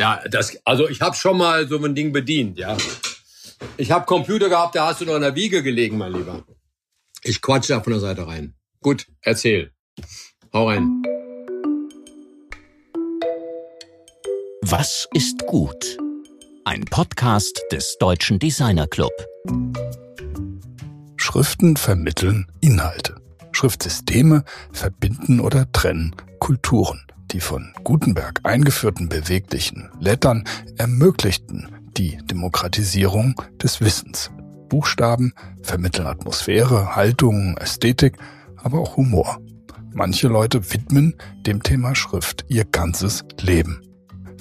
Ja, das, also ich habe schon mal so ein Ding bedient, ja. Ich habe Computer gehabt, da hast du noch in der Wiege gelegen, mein Lieber. Ich quatsche da von der Seite rein. Gut, erzähl. Hau rein. Was ist gut? Ein Podcast des Deutschen Designer Club. Schriften vermitteln Inhalte. Schriftsysteme verbinden oder trennen Kulturen. Die von Gutenberg eingeführten beweglichen Lettern ermöglichten die Demokratisierung des Wissens. Buchstaben vermitteln Atmosphäre, Haltung, Ästhetik, aber auch Humor. Manche Leute widmen dem Thema Schrift ihr ganzes Leben.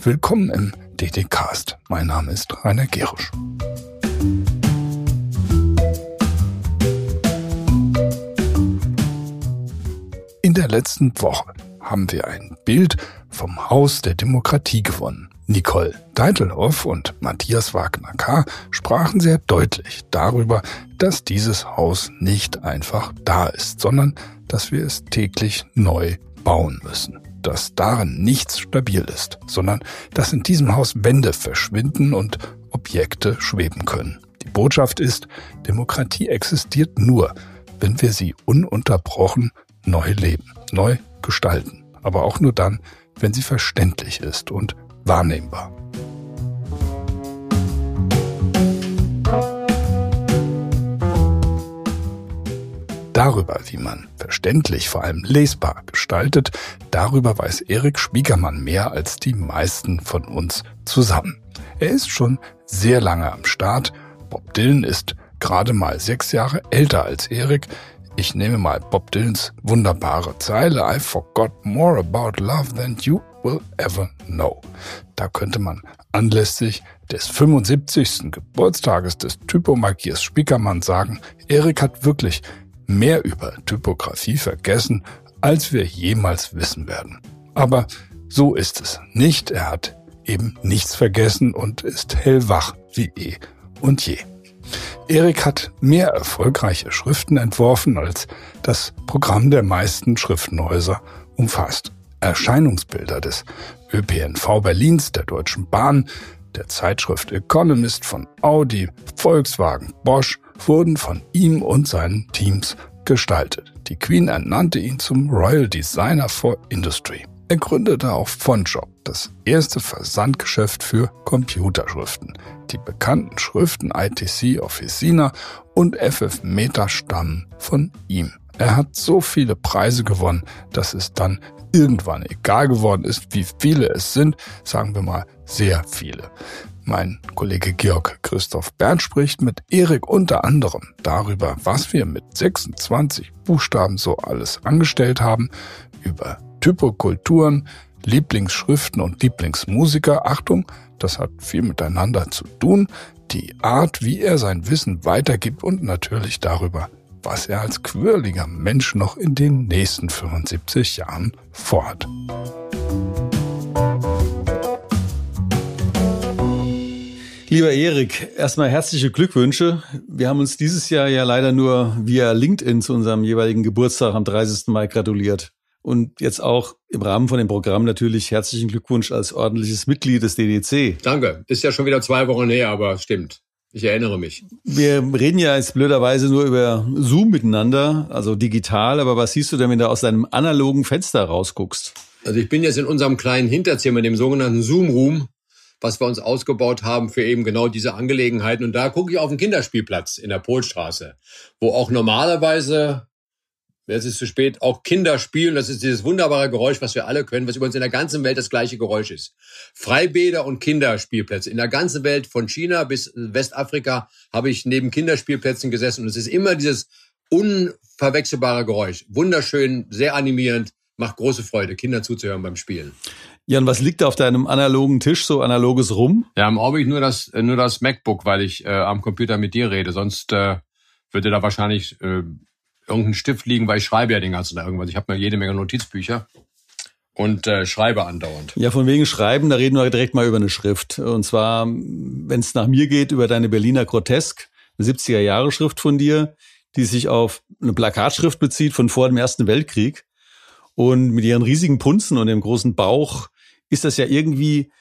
Willkommen im DDcast. Mein Name ist Rainer Gerisch. In der letzten Woche haben wir ein Bild vom Haus der Demokratie gewonnen. Nicole Deitelhoff und Matthias Wagner-K. sprachen sehr deutlich darüber, dass dieses Haus nicht einfach da ist, sondern dass wir es täglich neu bauen müssen. Dass darin nichts stabil ist, sondern dass in diesem Haus Wände verschwinden und Objekte schweben können. Die Botschaft ist, Demokratie existiert nur, wenn wir sie ununterbrochen neu leben, neu gestalten. Aber auch nur dann, wenn sie verständlich ist und wahrnehmbar. Darüber, wie man verständlich, vor allem lesbar gestaltet, darüber weiß Erik Spiegermann mehr als die meisten von uns zusammen. Er ist schon sehr lange am Start. Bob Dylan ist gerade mal sechs Jahre älter als Erik. Ich nehme mal Bob Dylans wunderbare Zeile I forgot more about love than you will ever know. Da könnte man anlässlich des 75. Geburtstages des Typomarkiers Spiekermann sagen, Erik hat wirklich mehr über Typografie vergessen, als wir jemals wissen werden. Aber so ist es nicht. Er hat eben nichts vergessen und ist hellwach wie eh und je. Erik hat mehr erfolgreiche Schriften entworfen, als das Programm der meisten Schriftenhäuser umfasst. Erscheinungsbilder des ÖPNV Berlins, der Deutschen Bahn, der Zeitschrift Economist von Audi, Volkswagen, Bosch wurden von ihm und seinen Teams gestaltet. Die Queen ernannte ihn zum Royal Designer for Industry. Er gründete auch Fontshop, das erste Versandgeschäft für Computerschriften. Die bekannten Schriften ITC Officina und FF Meta stammen von ihm. Er hat so viele Preise gewonnen, dass es dann irgendwann egal geworden ist, wie viele es sind, sagen wir mal sehr viele. Mein Kollege Georg Christoph Bern spricht mit Erik unter anderem darüber, was wir mit 26 Buchstaben so alles angestellt haben, über Typokulturen, Lieblingsschriften und Lieblingsmusiker. Achtung, das hat viel miteinander zu tun. Die Art, wie er sein Wissen weitergibt und natürlich darüber, was er als quirliger Mensch noch in den nächsten 75 Jahren vorhat. Lieber Erik, erstmal herzliche Glückwünsche. Wir haben uns dieses Jahr ja leider nur via LinkedIn zu unserem jeweiligen Geburtstag am 30. Mai gratuliert. Und jetzt auch im Rahmen von dem Programm natürlich herzlichen Glückwunsch als ordentliches Mitglied des DDC. Danke. Ist ja schon wieder zwei Wochen her, aber stimmt. Ich erinnere mich. Wir reden ja jetzt blöderweise nur über Zoom miteinander, also digital, aber was siehst du denn, wenn du aus deinem analogen Fenster rausguckst? Also ich bin jetzt in unserem kleinen Hinterzimmer, dem sogenannten Zoom-Room, was wir uns ausgebaut haben für eben genau diese Angelegenheiten. Und da gucke ich auf den Kinderspielplatz in der Polstraße, wo auch normalerweise Jetzt ist zu spät. Auch Kinder spielen. Das ist dieses wunderbare Geräusch, was wir alle können, was übrigens in der ganzen Welt das gleiche Geräusch ist. Freibäder und Kinderspielplätze. In der ganzen Welt, von China bis Westafrika, habe ich neben Kinderspielplätzen gesessen. Und es ist immer dieses unverwechselbare Geräusch. Wunderschön, sehr animierend, macht große Freude, Kinder zuzuhören beim Spielen. Jan, was liegt da auf deinem analogen Tisch, so analoges rum? Ja, im Augenblick nur das, nur das MacBook, weil ich äh, am Computer mit dir rede. Sonst äh, würde da wahrscheinlich äh, irgendeinen Stift liegen, weil ich schreibe ja den ganzen Tag irgendwas. Ich habe mir jede Menge Notizbücher und äh, schreibe andauernd. Ja, von wegen Schreiben, da reden wir direkt mal über eine Schrift. Und zwar, wenn es nach mir geht, über deine Berliner Grotesk, eine 70er Jahre Schrift von dir, die sich auf eine Plakatschrift bezieht von vor dem Ersten Weltkrieg. Und mit ihren riesigen Punzen und dem großen Bauch ist das ja irgendwie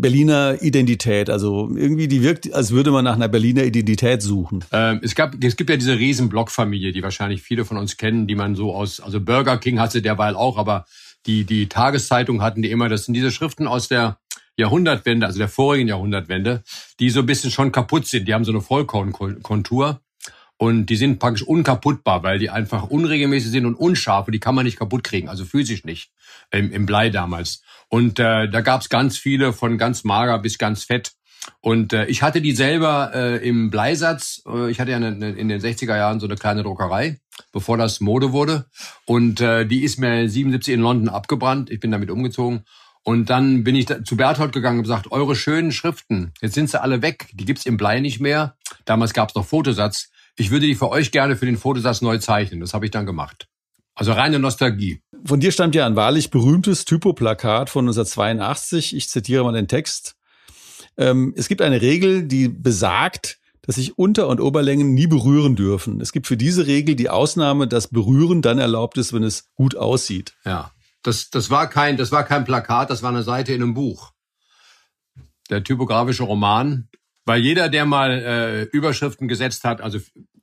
Berliner Identität. Also irgendwie die wirkt, als würde man nach einer Berliner Identität suchen. Ähm, es, gab, es gibt ja diese riesen Blockfamilie, die wahrscheinlich viele von uns kennen, die man so aus, also Burger King hatte derweil auch, aber die, die Tageszeitung hatten die immer, das sind diese Schriften aus der Jahrhundertwende, also der vorigen Jahrhundertwende, die so ein bisschen schon kaputt sind. Die haben so eine Vollkornkontur. Und die sind praktisch unkaputtbar, weil die einfach unregelmäßig sind und unscharf und die kann man nicht kaputt kriegen, also physisch nicht, im, im Blei damals. Und äh, da gab's ganz viele, von ganz mager bis ganz fett. Und äh, ich hatte die selber äh, im Bleisatz. Äh, ich hatte ja eine, eine, in den 60er Jahren so eine kleine Druckerei, bevor das Mode wurde. Und äh, die ist mir 77 in London abgebrannt. Ich bin damit umgezogen. Und dann bin ich zu Berthold gegangen und gesagt, eure schönen Schriften, jetzt sind sie alle weg, die gibt's im Blei nicht mehr. Damals gab's noch Fotosatz. Ich würde die für euch gerne für den Fotosatz neu zeichnen. Das habe ich dann gemacht. Also reine Nostalgie. Von dir stammt ja ein wahrlich berühmtes Typoplakat von 1982. Ich zitiere mal den Text. Ähm, es gibt eine Regel, die besagt, dass sich Unter- und Oberlängen nie berühren dürfen. Es gibt für diese Regel die Ausnahme, dass Berühren dann erlaubt ist, wenn es gut aussieht. Ja. Das, das, war kein, das war kein Plakat, das war eine Seite in einem Buch. Der typografische Roman. Weil jeder, der mal äh, Überschriften gesetzt hat, also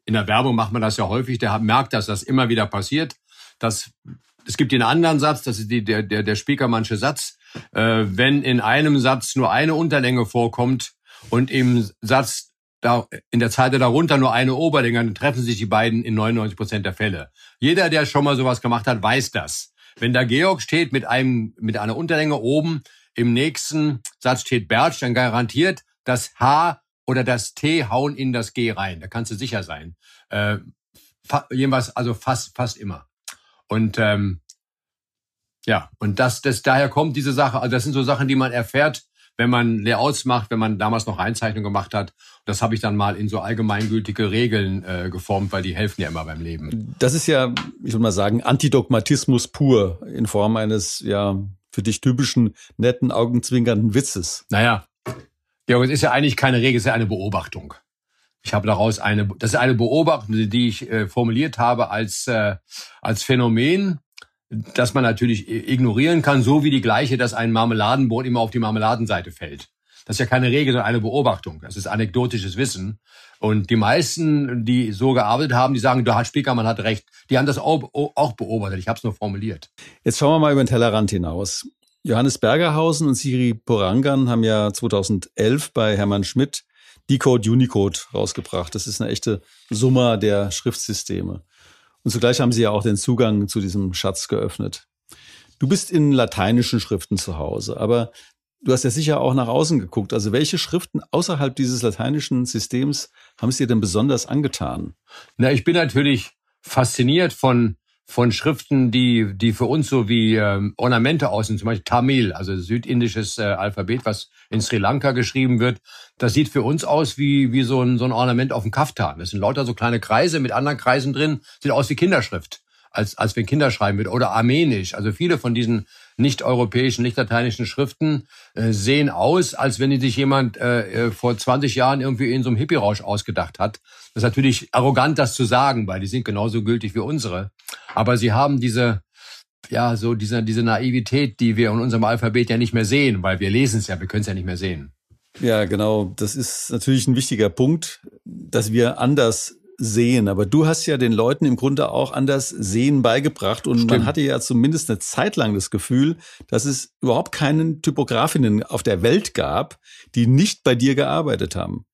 in der Werbung macht man das ja häufig, der merkt, dass das immer wieder passiert. Dass, es gibt den anderen Satz, das ist die, der, der, der Spiekermannsche Satz. Äh, wenn in einem Satz nur eine Unterlänge vorkommt und im Satz da, in der Zeile darunter nur eine Oberlänge, dann treffen sich die beiden in 99 Prozent der Fälle. Jeder, der schon mal sowas gemacht hat, weiß das. Wenn da Georg steht mit einem, mit einer Unterlänge oben, im nächsten Satz steht Bertsch, dann garantiert das H oder das T hauen in das G rein. Da kannst du sicher sein. Äh, jedenfalls, also fast, fast immer. Und ähm, ja, und das, das daher kommt diese Sache. Also das sind so Sachen, die man erfährt, wenn man Layouts macht, wenn man damals noch Einzeichnung gemacht hat. Das habe ich dann mal in so allgemeingültige Regeln äh, geformt, weil die helfen ja immer beim Leben. Das ist ja, ich würde mal sagen, Antidogmatismus pur in Form eines ja für dich typischen netten augenzwinkernden Witzes. Naja, ja, es ist ja eigentlich keine Regel, es ist ja eine Beobachtung. Ich habe daraus eine, das ist eine Beobachtung, die ich äh, formuliert habe als äh, als Phänomen, das man natürlich ignorieren kann, so wie die gleiche, dass ein Marmeladenbrot immer auf die Marmeladenseite fällt. Das ist ja keine Regel, sondern eine Beobachtung. Das ist anekdotisches Wissen. Und die meisten, die so gearbeitet haben, die sagen, der Spiekermann hat recht. Die haben das auch, auch beobachtet. Ich habe es nur formuliert. Jetzt schauen wir mal über den Tellerrand hinaus. Johannes Bergerhausen und Siri Porangan haben ja 2011 bei Hermann Schmidt Decode Unicode rausgebracht. Das ist eine echte Summe der Schriftsysteme. Und zugleich haben sie ja auch den Zugang zu diesem Schatz geöffnet. Du bist in lateinischen Schriften zu Hause, aber du hast ja sicher auch nach außen geguckt. Also welche Schriften außerhalb dieses lateinischen Systems haben es dir denn besonders angetan? Na, ich bin natürlich fasziniert von von Schriften, die, die für uns so wie ähm, Ornamente aussehen, zum Beispiel Tamil, also südindisches äh, Alphabet, was in Sri Lanka geschrieben wird. Das sieht für uns aus wie, wie so, ein, so ein Ornament auf dem Kaftan. Das sind lauter so kleine Kreise mit anderen Kreisen drin, sieht aus wie Kinderschrift, als, als wenn Kinder schreiben wird. Oder Armenisch. Also viele von diesen nicht-europäischen, nicht-lateinischen Schriften äh, sehen aus, als wenn die sich jemand äh, äh vor 20 Jahren irgendwie in so einem Hippie-Rausch ausgedacht hat. Das ist natürlich arrogant, das zu sagen, weil die sind genauso gültig wie unsere. Aber sie haben diese, ja, so diese, diese Naivität, die wir in unserem Alphabet ja nicht mehr sehen, weil wir lesen es ja, wir können es ja nicht mehr sehen. Ja, genau. Das ist natürlich ein wichtiger Punkt, dass wir anders sehen. Aber du hast ja den Leuten im Grunde auch anders Sehen beigebracht und Stimmt. man hatte ja zumindest eine Zeit lang das Gefühl, dass es überhaupt keinen Typografinnen auf der Welt gab, die nicht bei dir gearbeitet haben.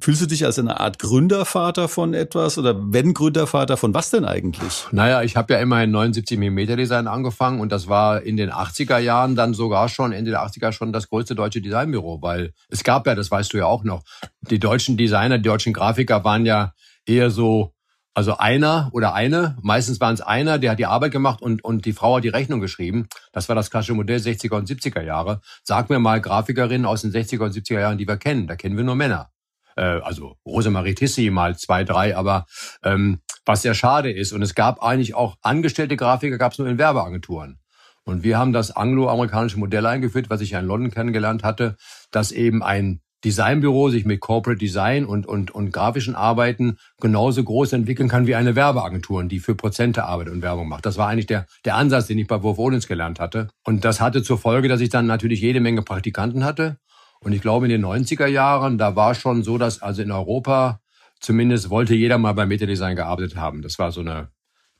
Fühlst du dich als eine Art Gründervater von etwas oder wenn Gründervater von was denn eigentlich? Naja, ich habe ja immerhin 79 mm Design angefangen und das war in den 80er Jahren dann sogar schon, Ende der 80er schon das größte deutsche Designbüro, weil es gab ja, das weißt du ja auch noch, die deutschen Designer, die deutschen Grafiker waren ja eher so, also einer oder eine, meistens waren es einer, der hat die Arbeit gemacht und, und die Frau hat die Rechnung geschrieben. Das war das klassische Modell 60er und 70er Jahre. Sag mir mal Grafikerinnen aus den 60er und 70er Jahren, die wir kennen. Da kennen wir nur Männer. Äh, also Rosemarie Tissi mal zwei, drei, aber ähm, was sehr schade ist. Und es gab eigentlich auch angestellte Grafiker, gab es nur in Werbeagenturen. Und wir haben das angloamerikanische Modell eingeführt, was ich ja in London kennengelernt hatte, dass eben ein Designbüro sich mit Corporate Design und, und, und grafischen Arbeiten genauso groß entwickeln kann wie eine Werbeagentur, die für Prozente arbeitet und Werbung macht. Das war eigentlich der, der Ansatz, den ich bei Wolf Odens gelernt hatte. Und das hatte zur Folge, dass ich dann natürlich jede Menge Praktikanten hatte Und ich glaube, in den 90er Jahren, da war schon so, dass also in Europa zumindest wollte jeder mal beim Metadesign gearbeitet haben. Das war so eine,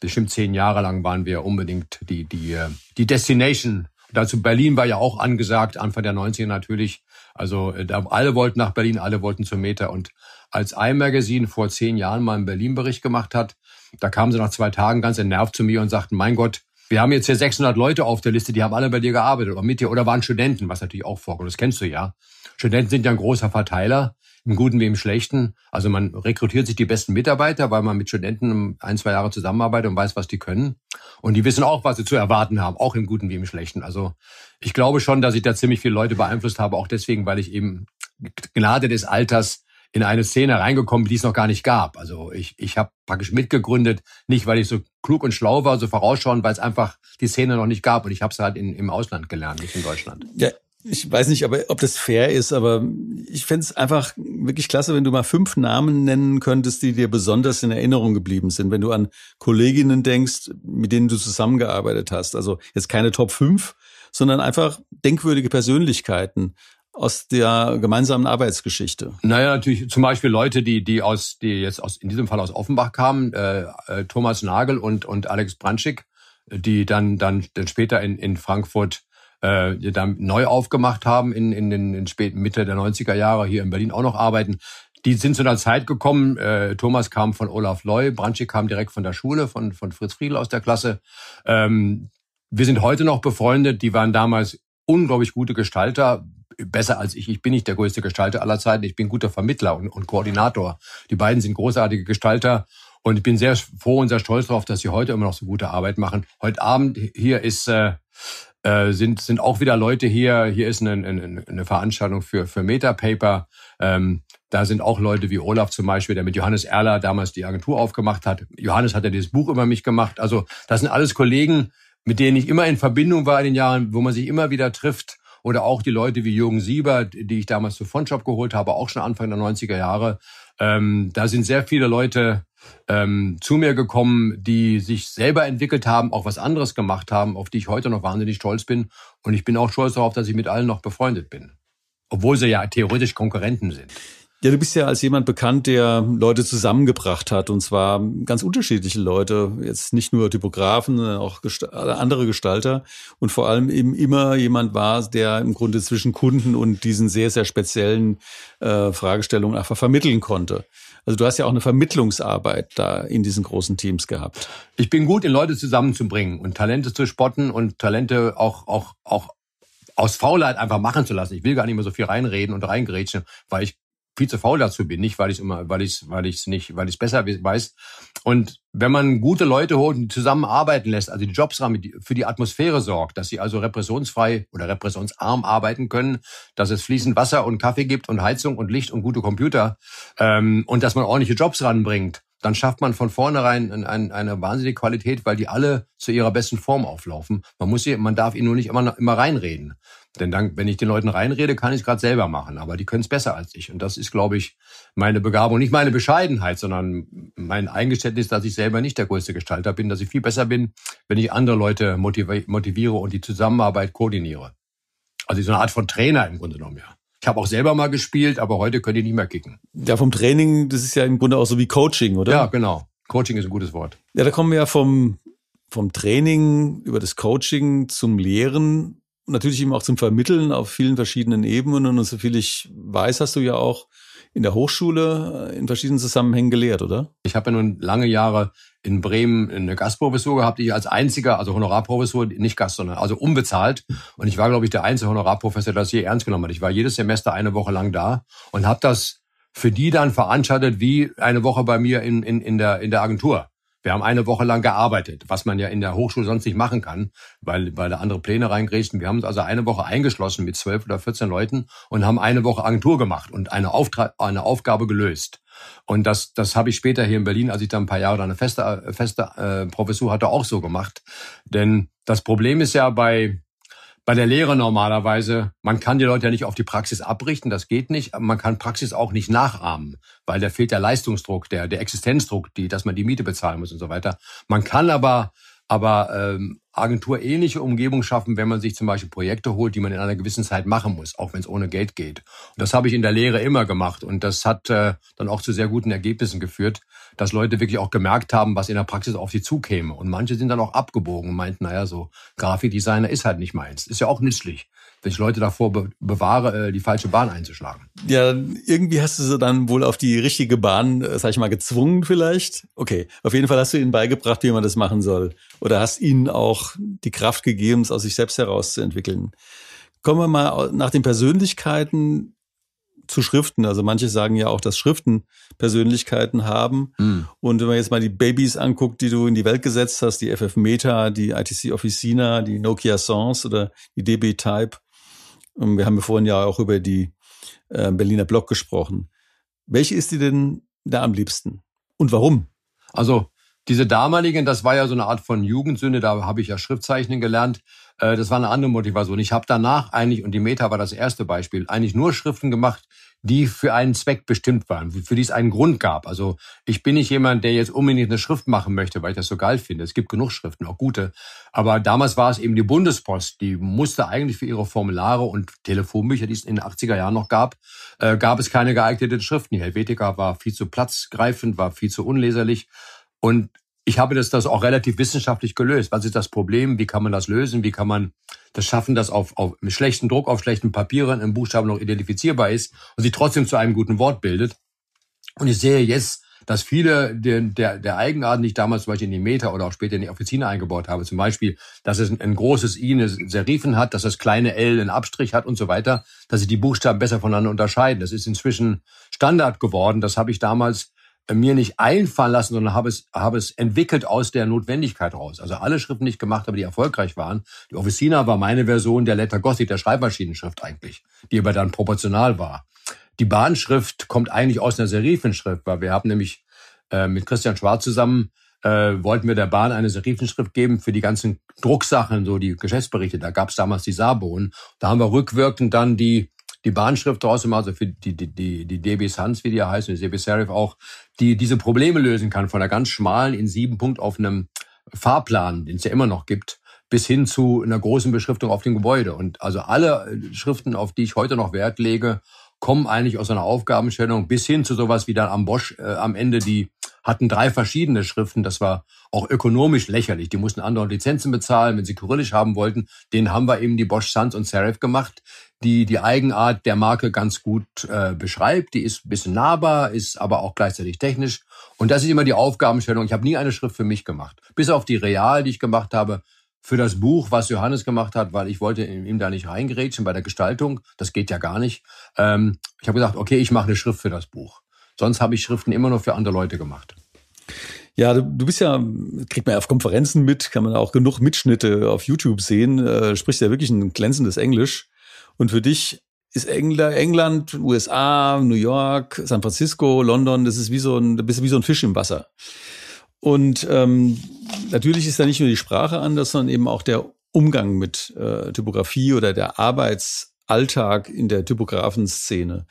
bestimmt zehn Jahre lang waren wir unbedingt die, die, äh, die Destination. Dazu Berlin war ja auch angesagt, Anfang der 90er natürlich. Also äh, alle wollten nach Berlin, alle wollten zum Meta. Und als iMagazine vor zehn Jahren mal einen Berlin-Bericht gemacht hat, da kamen sie nach zwei Tagen ganz entnervt zu mir und sagten, mein Gott, wir haben jetzt hier 600 Leute auf der Liste, die haben alle bei dir gearbeitet oder mit dir oder waren Studenten, was natürlich auch vorkommt. Das kennst du ja. Studenten sind ja ein großer Verteiler, im Guten wie im Schlechten. Also man rekrutiert sich die besten Mitarbeiter, weil man mit Studenten ein, zwei Jahre zusammenarbeitet und weiß, was die können. Und die wissen auch, was sie zu erwarten haben, auch im Guten wie im Schlechten. Also ich glaube schon, dass ich da ziemlich viele Leute beeinflusst habe, auch deswegen, weil ich eben Gnade des Alters in eine Szene reingekommen, die es noch gar nicht gab. Also ich, ich habe praktisch mitgegründet, nicht weil ich so klug und schlau war, so vorausschauend, weil es einfach die Szene noch nicht gab. Und ich habe es halt in, im Ausland gelernt, nicht in Deutschland. Ja, ich weiß nicht, aber ob das fair ist, aber ich fände es einfach wirklich klasse, wenn du mal fünf Namen nennen könntest, die dir besonders in Erinnerung geblieben sind, wenn du an Kolleginnen denkst, mit denen du zusammengearbeitet hast. Also jetzt keine Top 5, sondern einfach denkwürdige Persönlichkeiten aus der gemeinsamen Arbeitsgeschichte? Naja, natürlich zum Beispiel Leute, die, die aus, die jetzt aus, in diesem Fall aus Offenbach kamen, äh, äh, Thomas Nagel und, und Alex Branschik, die dann, dann, dann später in, in Frankfurt äh, dann neu aufgemacht haben in, in den in späten Mitte der 90er Jahre, hier in Berlin auch noch arbeiten. Die sind zu einer Zeit gekommen, äh, Thomas kam von Olaf Loy, Branschik kam direkt von der Schule, von, von Fritz Friedl aus der Klasse. Ähm, wir sind heute noch befreundet, die waren damals unglaublich gute Gestalter, besser als ich. Ich bin nicht der größte Gestalter aller Zeiten. Ich bin guter Vermittler und, und Koordinator. Die beiden sind großartige Gestalter. Und ich bin sehr froh und sehr stolz darauf, dass sie heute immer noch so gute Arbeit machen. Heute Abend hier ist, äh, äh, sind, sind auch wieder Leute hier. Hier ist eine, eine, eine Veranstaltung für, für Metapaper. Ähm, da sind auch Leute wie Olaf zum Beispiel, der mit Johannes Erler damals die Agentur aufgemacht hat. Johannes hat ja dieses Buch über mich gemacht. Also das sind alles Kollegen, mit denen ich immer in Verbindung war in den Jahren, wo man sich immer wieder trifft oder auch die Leute wie Jürgen Sieber, die ich damals zu Fondshop geholt habe, auch schon Anfang der 90er Jahre. Ähm, da sind sehr viele Leute ähm, zu mir gekommen, die sich selber entwickelt haben, auch was anderes gemacht haben, auf die ich heute noch wahnsinnig stolz bin. Und ich bin auch stolz darauf, dass ich mit allen noch befreundet bin. Obwohl sie ja theoretisch Konkurrenten sind. Ja, du bist ja als jemand bekannt, der Leute zusammengebracht hat und zwar ganz unterschiedliche Leute, jetzt nicht nur Typografen, sondern auch andere Gestalter und vor allem eben immer jemand war, der im Grunde zwischen Kunden und diesen sehr, sehr speziellen äh, Fragestellungen einfach vermitteln konnte. Also du hast ja auch eine Vermittlungsarbeit da in diesen großen Teams gehabt. Ich bin gut, in Leute zusammenzubringen und Talente zu spotten und Talente auch, auch, auch aus Faulheit einfach machen zu lassen. Ich will gar nicht mehr so viel reinreden und reingrätschen, weil ich viel zu faul dazu bin, nicht weil ich immer, weil ich weil ich es nicht, weil ich es besser weiß. Und wenn man gute Leute holt und zusammenarbeiten lässt, also die Jobs für die Atmosphäre sorgt, dass sie also repressionsfrei oder repressionsarm arbeiten können, dass es fließend Wasser und Kaffee gibt und Heizung und Licht und gute Computer ähm, und dass man ordentliche Jobs ranbringt, dann schafft man von vornherein eine, eine wahnsinnige Qualität, weil die alle zu ihrer besten Form auflaufen. Man muss sie, man darf ihnen nur nicht immer, immer reinreden. Denn dann, wenn ich den Leuten reinrede, kann ich es gerade selber machen. Aber die können es besser als ich. Und das ist, glaube ich, meine Begabung. Nicht meine Bescheidenheit, sondern mein Eingeständnis, dass ich selber nicht der größte Gestalter bin, dass ich viel besser bin, wenn ich andere Leute motiviere und die Zusammenarbeit koordiniere. Also so eine Art von Trainer im Grunde genommen, ja. Ich habe auch selber mal gespielt, aber heute können die nicht mehr kicken. Ja, vom Training, das ist ja im Grunde auch so wie Coaching, oder? Ja, genau. Coaching ist ein gutes Wort. Ja, da kommen wir ja vom, vom Training über das Coaching zum Lehren natürlich eben auch zum Vermitteln auf vielen verschiedenen Ebenen. Und so viel ich weiß, hast du ja auch in der Hochschule äh, in verschiedenen Zusammenhängen gelehrt, oder? Ich habe ja nun lange Jahre in Bremen eine Gastprofessur gehabt, die ich als einziger, also Honorarprofessur, nicht Gast, sondern also unbezahlt. Und ich war, glaube ich, der einzige Honorarprofessor, der das je ernst genommen hat. Ich war jedes Semester eine Woche lang da und habe das für die dann veranstaltet wie eine Woche bei mir in, in, in, der, in der Agentur. Wir haben eine Woche lang gearbeitet, was man ja in der Hochschule sonst nicht machen kann, weil, weil da andere Pläne reingrätschen. Wir haben uns also eine Woche eingeschlossen mit zwölf oder 14 Leuten und haben eine Woche Agentur gemacht und eine, Auftrag, eine Aufgabe gelöst. Und das, das habe ich später hier in Berlin, als ich dann ein paar Jahre eine feste, feste äh, Professur hatte, auch so gemacht. Denn das Problem ist ja bei, bei der Lehre normalerweise, man kann die Leute ja nicht auf die Praxis abrichten, das geht nicht. Man kann Praxis auch nicht nachahmen, weil da fehlt der Leistungsdruck, der, der Existenzdruck, die, dass man die Miete bezahlen muss und so weiter. Man kann aber, aber ähm, agenturähnliche Umgebung schaffen, wenn man sich zum Beispiel Projekte holt, die man in einer gewissen Zeit machen muss, auch wenn es ohne Geld geht. Und das habe ich in der Lehre immer gemacht und das hat äh, dann auch zu sehr guten Ergebnissen geführt, dass Leute wirklich auch gemerkt haben, was in der Praxis auf sie zukäme. Und manche sind dann auch abgebogen und meinten, naja, so Grafikdesigner ist halt nicht meins. Ist ja auch nützlich wenn ich Leute davor be bewahre, äh, die falsche Bahn einzuschlagen. Ja, irgendwie hast du sie dann wohl auf die richtige Bahn, äh, sag ich mal, gezwungen vielleicht. Okay, auf jeden Fall hast du ihnen beigebracht, wie man das machen soll. Oder hast ihnen auch die Kraft gegeben, es aus sich selbst herauszuentwickeln. Kommen wir mal nach den Persönlichkeiten zu Schriften. Also manche sagen ja auch, dass Schriften Persönlichkeiten haben. Mhm. Und wenn man jetzt mal die Babys anguckt, die du in die Welt gesetzt hast, die FF Meta, die ITC Officina, die Nokia Sans oder die DB Type, und wir haben ja vorhin ja auch über die äh, Berliner Block gesprochen. Welche ist dir denn da am liebsten? Und warum? Also diese damaligen, das war ja so eine Art von Jugendsünde, da habe ich ja Schriftzeichnen gelernt. Äh, das war eine andere Motivation. Ich habe danach eigentlich, und die Meta war das erste Beispiel, eigentlich nur Schriften gemacht, die für einen Zweck bestimmt waren, für die es einen Grund gab. Also ich bin nicht jemand, der jetzt unbedingt eine Schrift machen möchte, weil ich das so geil finde. Es gibt genug Schriften, auch gute. Aber damals war es eben die Bundespost, die musste eigentlich für ihre Formulare und Telefonbücher, die es in den 80er Jahren noch gab, äh, gab es keine geeigneten Schriften. Die Helvetica war viel zu platzgreifend, war viel zu unleserlich. Und ich habe das, das auch relativ wissenschaftlich gelöst. Was ist das Problem? Wie kann man das lösen? Wie kann man das schaffen, dass auf, auf mit schlechten Druck auf schlechten Papieren ein Buchstaben noch identifizierbar ist und sich trotzdem zu einem guten Wort bildet? Und ich sehe jetzt, dass viele der, der, der Eigenarten, die ich damals zum Beispiel in die Meta oder auch später in die Offizine eingebaut habe, zum Beispiel, dass es ein großes I eine Serifen hat, dass das kleine L einen Abstrich hat und so weiter, dass sich die Buchstaben besser voneinander unterscheiden. Das ist inzwischen Standard geworden. Das habe ich damals mir nicht einfallen lassen, sondern habe es, habe es entwickelt aus der Notwendigkeit raus. Also alle Schriften, die ich gemacht habe, die erfolgreich waren. Die Officina war meine Version der Letter Gothic, der Schreibmaschinenschrift eigentlich, die aber dann proportional war. Die Bahnschrift kommt eigentlich aus einer Serifenschrift, weil wir haben nämlich äh, mit Christian Schwarz zusammen äh, wollten wir der Bahn eine Serifenschrift geben für die ganzen Drucksachen, so die Geschäftsberichte. Da gab es damals die Sabon. Da haben wir rückwirkend dann die die Bahnschrift gemacht, also für die, die, die, die DB Sans, wie die ja heißt, und die DB Serif auch, die diese Probleme lösen kann, von einer ganz schmalen in sieben Punkt auf einem Fahrplan, den es ja immer noch gibt, bis hin zu einer großen Beschriftung auf dem Gebäude. Und also alle Schriften, auf die ich heute noch Wert lege, kommen eigentlich aus einer Aufgabenstellung bis hin zu sowas wie dann am Bosch äh, am Ende, die hatten drei verschiedene Schriften. Das war auch ökonomisch lächerlich. Die mussten andere Lizenzen bezahlen, wenn sie Kyrillisch haben wollten. Den haben wir eben die Bosch Sans und Serif gemacht, die die Eigenart der Marke ganz gut äh, beschreibt. Die ist ein bisschen nahbar, ist aber auch gleichzeitig technisch. Und das ist immer die Aufgabenstellung. Ich habe nie eine Schrift für mich gemacht. Bis auf die Real, die ich gemacht habe, für das Buch, was Johannes gemacht hat, weil ich wollte ihm da nicht reingerätschen bei der Gestaltung. Das geht ja gar nicht. Ähm, ich habe gesagt, okay, ich mache eine Schrift für das Buch. Sonst habe ich Schriften immer nur für andere Leute gemacht. Ja, du, du bist ja, kriegt man ja auf Konferenzen mit, kann man auch genug Mitschnitte auf YouTube sehen, äh, sprichst ja wirklich ein glänzendes Englisch. Und für dich ist England, USA, New York, San Francisco, London, das ist wie so ein, bist wie so ein Fisch im Wasser. Und ähm, natürlich ist da nicht nur die Sprache anders, sondern eben auch der Umgang mit äh, Typografie oder der Arbeitsalltag in der Typografenszene.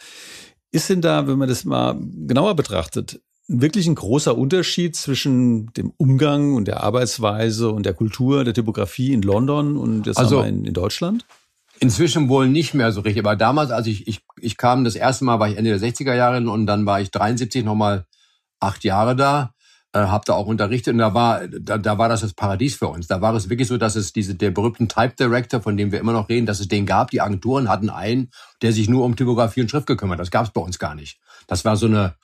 Ist denn da, wenn man das mal genauer betrachtet, wirklich ein großer Unterschied zwischen dem Umgang und der Arbeitsweise und der Kultur der Typografie in London und jetzt also, in, in Deutschland? Inzwischen wohl nicht mehr so richtig. Aber damals, als ich, ich, ich kam, das erste Mal war ich Ende der 60er Jahre und dann war ich 73 nochmal acht Jahre da äh, habe da auch unterrichtet und da war da, da war das das Paradies für uns. Da war es wirklich so, dass es diese der berühmten Type Director, von dem wir immer noch reden, dass es den gab. Die Agenturen hatten einen, der sich nur um Typografie und Schrift gekümmert. Das gab es bei uns gar nicht. Das war so eine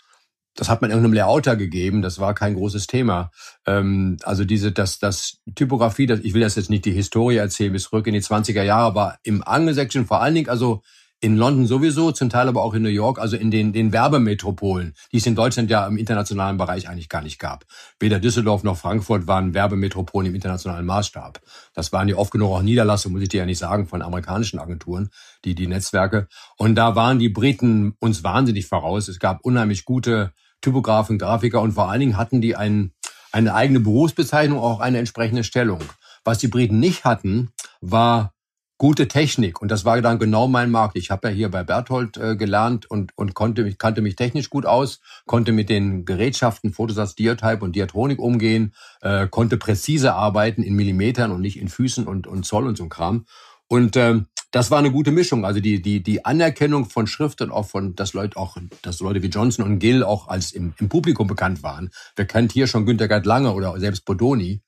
das hat man irgendeinem Layouter gegeben, das war kein großes Thema. Ähm, also diese, das, das Typografie, das, ich will das jetzt nicht die Historie erzählen, bis zurück in die 20er Jahre, aber im Angelsächsischen vor allen Dingen, also in London sowieso, zum Teil aber auch in New York, also in den, den Werbemetropolen, die es in Deutschland ja im internationalen Bereich eigentlich gar nicht gab. Weder Düsseldorf noch Frankfurt waren Werbemetropolen im internationalen Maßstab. Das waren ja oft genug auch Niederlassungen, muss ich dir ja nicht sagen, von amerikanischen Agenturen, die, die Netzwerke. Und da waren die Briten uns wahnsinnig voraus. Es gab unheimlich gute Typografen, Grafiker und vor allen Dingen hatten die einen, eine eigene Berufsbezeichnung, auch eine entsprechende Stellung. Was die Briten nicht hatten, war gute Technik. Und das war dann genau mein Markt. Ich habe ja hier bei Berthold äh, gelernt und, und konnte mich, kannte mich technisch gut aus, konnte mit den Gerätschaften Fotosatz, Diatype und Diatronik umgehen, äh, konnte präzise arbeiten in Millimetern und nicht in Füßen und, und Zoll und so Kram. Und ähm, das war eine gute Mischung. Also die, die, die Anerkennung von Schrift und auch von, dass Leute auch, dass Leute wie Johnson und Gill auch als im, im Publikum bekannt waren. Wer kennt hier schon Günter Gerd Lange oder selbst Bodoni.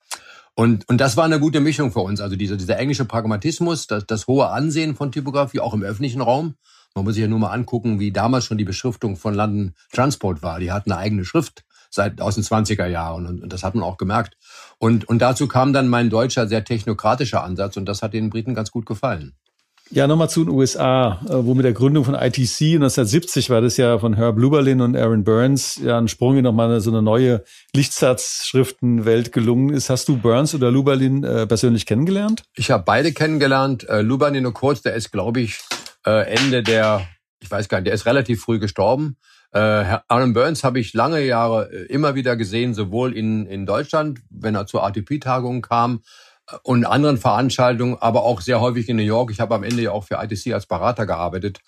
Und, und das war eine gute Mischung für uns. Also dieser, dieser englische Pragmatismus, das, das hohe Ansehen von Typografie, auch im öffentlichen Raum. Man muss sich ja nur mal angucken, wie damals schon die Beschriftung von London Transport war. Die hatten eine eigene Schrift seit aus den 20er Jahren und, und das hat man auch gemerkt. Und, und dazu kam dann mein deutscher, sehr technokratischer Ansatz und das hat den Briten ganz gut gefallen. Ja, nochmal zu den USA, äh, wo mit der Gründung von ITC 1970 war das ja von Herb Luberlin und Aaron Burns ja ein Sprung in nochmal so eine neue Lichtsatzschriftenwelt gelungen ist. Hast du Burns oder Luberlin äh, persönlich kennengelernt? Ich habe beide kennengelernt. Äh, Luberlin nur kurz, der ist, glaube ich, äh, Ende der, ich weiß gar nicht, der ist relativ früh gestorben. Äh, Aaron Burns habe ich lange Jahre äh, immer wieder gesehen, sowohl in, in Deutschland, wenn er zur ATP-Tagung kam, und anderen Veranstaltungen, aber auch sehr häufig in New York. Ich habe am Ende ja auch für ITC als Berater gearbeitet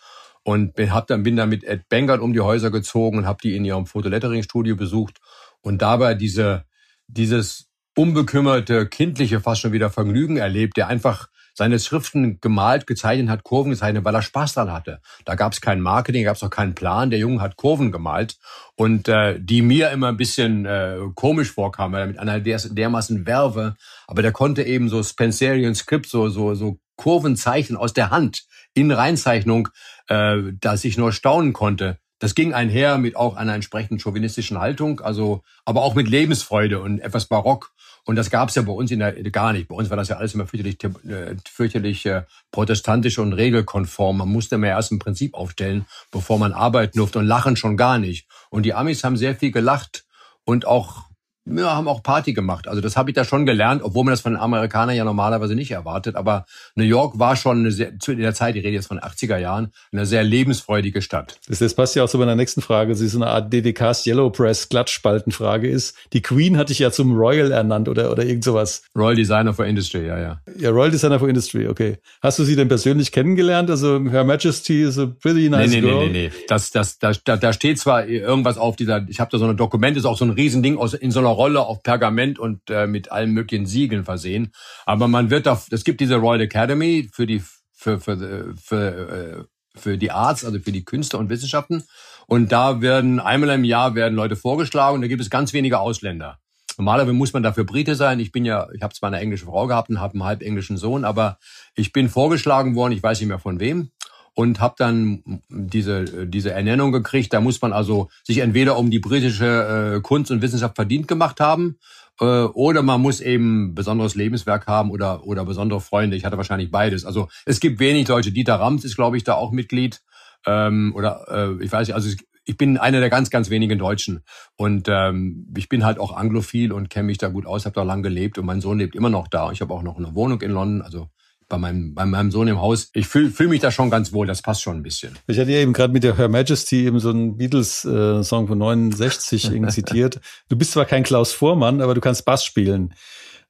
und bin, hab dann, bin dann mit Ed Bengert um die Häuser gezogen und habe die in ihrem Fotolettering-Studio besucht und dabei diese, dieses unbekümmerte, kindliche fast schon wieder Vergnügen erlebt, der einfach seine Schriften gemalt, gezeichnet hat, Kurven gezeichnet, weil er Spaß daran hatte. Da gab es kein Marketing, gab es auch keinen Plan. Der Junge hat Kurven gemalt und äh, die mir immer ein bisschen äh, komisch vorkamen, weil er mit einer der, dermaßen Werbe, aber der konnte eben so Spencerian Script, so so so Kurven zeichnen aus der Hand in Reinzeichnung, äh, dass ich nur staunen konnte. Das ging einher mit auch einer entsprechenden chauvinistischen Haltung, also aber auch mit Lebensfreude und etwas barock. Und das gab es ja bei uns in der, gar nicht. Bei uns war das ja alles immer fürchterlich, äh, fürchterlich äh, protestantisch und regelkonform. Man musste mehr erst ein Prinzip aufstellen, bevor man arbeiten durfte und lachen schon gar nicht. Und die Amis haben sehr viel gelacht und auch ja, haben auch Party gemacht. Also das habe ich da schon gelernt, obwohl man das von den Amerikanern ja normalerweise nicht erwartet. Aber New York war schon eine sehr, zu der Zeit, ich rede jetzt von 80er Jahren, eine sehr lebensfreudige Stadt. Das, das passt ja auch zu meiner nächsten Frage. Sie ist so eine Art DDKs Yellow Press Glattspaltenfrage ist. Die Queen hatte ich ja zum Royal ernannt oder, oder irgend sowas. Royal Designer for Industry, ja, ja. Ja, Royal Designer for Industry, okay. Hast du sie denn persönlich kennengelernt? Also Her Majesty is a pretty nice nee, nee, girl. Nee, nee, nee. Das, das, da, da steht zwar irgendwas auf dieser, ich habe da so ein Dokument, ist auch so ein Riesending aus, in so einer Rolle auf Pergament und äh, mit allen möglichen Siegeln versehen. Aber man wird da, es gibt diese Royal Academy für die für für für, äh, für die Arts, also für die Künste und Wissenschaften. Und da werden einmal im Jahr werden Leute vorgeschlagen und da gibt es ganz wenige Ausländer. Normalerweise muss man dafür Brite sein. Ich bin ja, ich habe zwar eine englische Frau gehabt und habe einen halb englischen Sohn, aber ich bin vorgeschlagen worden, ich weiß nicht mehr von wem und habe dann diese diese Ernennung gekriegt. Da muss man also sich entweder um die britische äh, Kunst und Wissenschaft verdient gemacht haben äh, oder man muss eben besonderes Lebenswerk haben oder oder besondere Freunde. Ich hatte wahrscheinlich beides. Also es gibt wenig Deutsche. Dieter Rams ist, glaube ich, da auch Mitglied ähm, oder äh, ich weiß nicht. Also ich bin einer der ganz, ganz wenigen Deutschen. Und ähm, ich bin halt auch anglophil und kenne mich da gut aus, habe da lang gelebt und mein Sohn lebt immer noch da. Ich habe auch noch eine Wohnung in London, also bei meinem, bei meinem Sohn im Haus. Ich fühle fühl mich da schon ganz wohl, das passt schon ein bisschen. Ich hatte ja eben gerade mit der Her Majesty eben so einen Beatles-Song von 69 zitiert. Du bist zwar kein Klaus Vormann, aber du kannst Bass spielen.